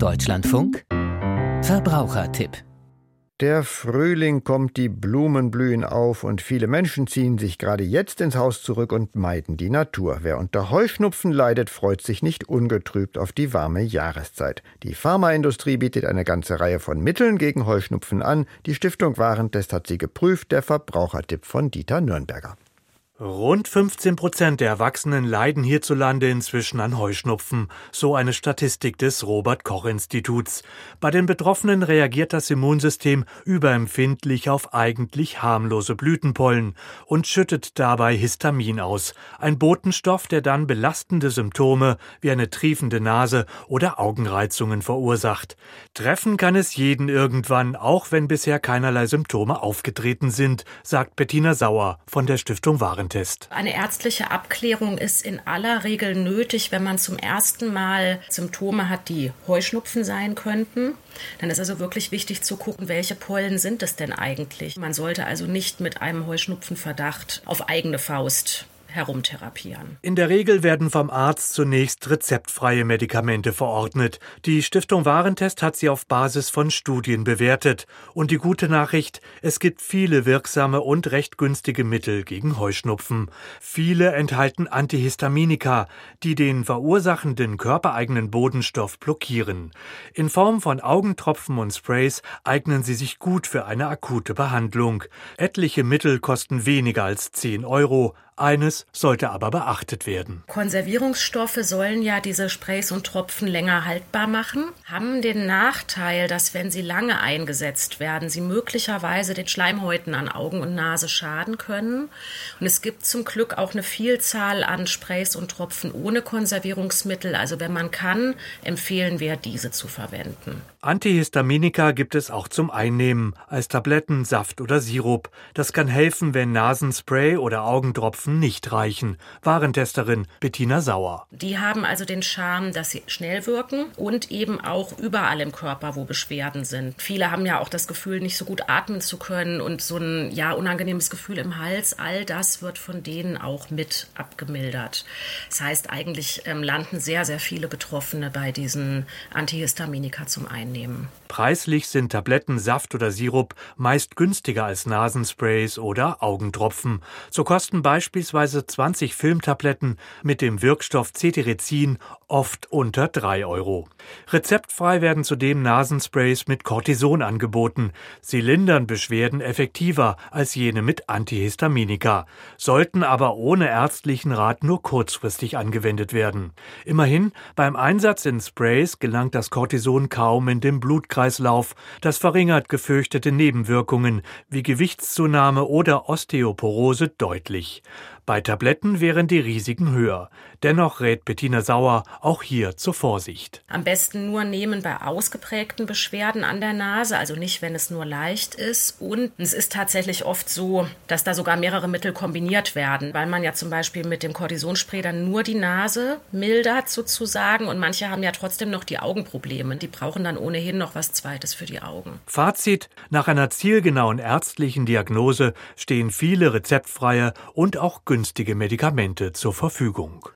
Deutschlandfunk Verbrauchertipp der Frühling kommt, die Blumen blühen auf und viele Menschen ziehen sich gerade jetzt ins Haus zurück und meiden die Natur. Wer unter Heuschnupfen leidet, freut sich nicht ungetrübt auf die warme Jahreszeit. Die Pharmaindustrie bietet eine ganze Reihe von Mitteln gegen Heuschnupfen an. Die Stiftung Warentest hat sie geprüft. Der Verbrauchertipp von Dieter Nürnberger. Rund 15 Prozent der Erwachsenen leiden hierzulande inzwischen an Heuschnupfen, so eine Statistik des Robert Koch Instituts. Bei den Betroffenen reagiert das Immunsystem überempfindlich auf eigentlich harmlose Blütenpollen und schüttet dabei Histamin aus, ein Botenstoff, der dann belastende Symptome wie eine triefende Nase oder Augenreizungen verursacht. Treffen kann es jeden irgendwann, auch wenn bisher keinerlei Symptome aufgetreten sind, sagt Bettina Sauer von der Stiftung Waren Warentest. Eine ärztliche Abklärung ist in aller Regel nötig, wenn man zum ersten Mal Symptome hat, die Heuschnupfen sein könnten. Dann ist also wirklich wichtig zu gucken, welche Pollen sind es denn eigentlich. Man sollte also nicht mit einem Heuschnupfenverdacht auf eigene Faust herumtherapieren. In der Regel werden vom Arzt zunächst rezeptfreie Medikamente verordnet. Die Stiftung Warentest hat sie auf Basis von Studien bewertet. Und die gute Nachricht, es gibt viele wirksame und recht günstige Mittel gegen Heuschnupfen. Viele enthalten Antihistaminika, die den verursachenden körpereigenen Bodenstoff blockieren. In Form von Augentropfen und Sprays eignen sie sich gut für eine akute Behandlung. Etliche Mittel kosten weniger als 10 Euro. Eines sollte aber beachtet werden. Konservierungsstoffe sollen ja diese Sprays und Tropfen länger haltbar machen, haben den Nachteil, dass wenn sie lange eingesetzt werden, sie möglicherweise den Schleimhäuten an Augen und Nase schaden können. Und es gibt zum Glück auch eine Vielzahl an Sprays und Tropfen ohne Konservierungsmittel. Also wenn man kann, empfehlen wir diese zu verwenden. Antihistaminika gibt es auch zum Einnehmen, als Tabletten, Saft oder Sirup. Das kann helfen, wenn Nasenspray oder Augentropfen nicht reichen. Warentesterin Bettina Sauer. Die haben also den Charme, dass sie schnell wirken und eben auch überall im Körper, wo Beschwerden sind. Viele haben ja auch das Gefühl, nicht so gut atmen zu können und so ein ja unangenehmes Gefühl im Hals. All das wird von denen auch mit abgemildert. Das heißt, eigentlich ähm, landen sehr, sehr viele Betroffene bei diesen Antihistaminika zum Einnehmen einnehmen. Preislich sind Tabletten, Saft oder Sirup meist günstiger als Nasensprays oder Augentropfen. So kosten beispielsweise 20 Filmtabletten mit dem Wirkstoff Cetirizin oft unter 3 Euro. Rezeptfrei werden zudem Nasensprays mit Cortison angeboten. Sie lindern Beschwerden effektiver als jene mit Antihistaminika, sollten aber ohne ärztlichen Rat nur kurzfristig angewendet werden. Immerhin, beim Einsatz in Sprays gelangt das Cortison kaum in den Blutkreislauf. Das verringert gefürchtete Nebenwirkungen wie Gewichtszunahme oder Osteoporose deutlich. Bei Tabletten wären die Risiken höher. Dennoch rät Bettina Sauer auch hier zur Vorsicht. Am besten nur nehmen bei ausgeprägten Beschwerden an der Nase, also nicht, wenn es nur leicht ist. Und es ist tatsächlich oft so, dass da sogar mehrere Mittel kombiniert werden, weil man ja zum Beispiel mit dem Cortisonspray dann nur die Nase mildert sozusagen und manche haben ja trotzdem noch die Augenprobleme. Die brauchen dann ohnehin noch was Zweites für die Augen. Fazit: Nach einer zielgenauen ärztlichen Diagnose stehen viele rezeptfreie und auch günstige günstige Medikamente zur Verfügung.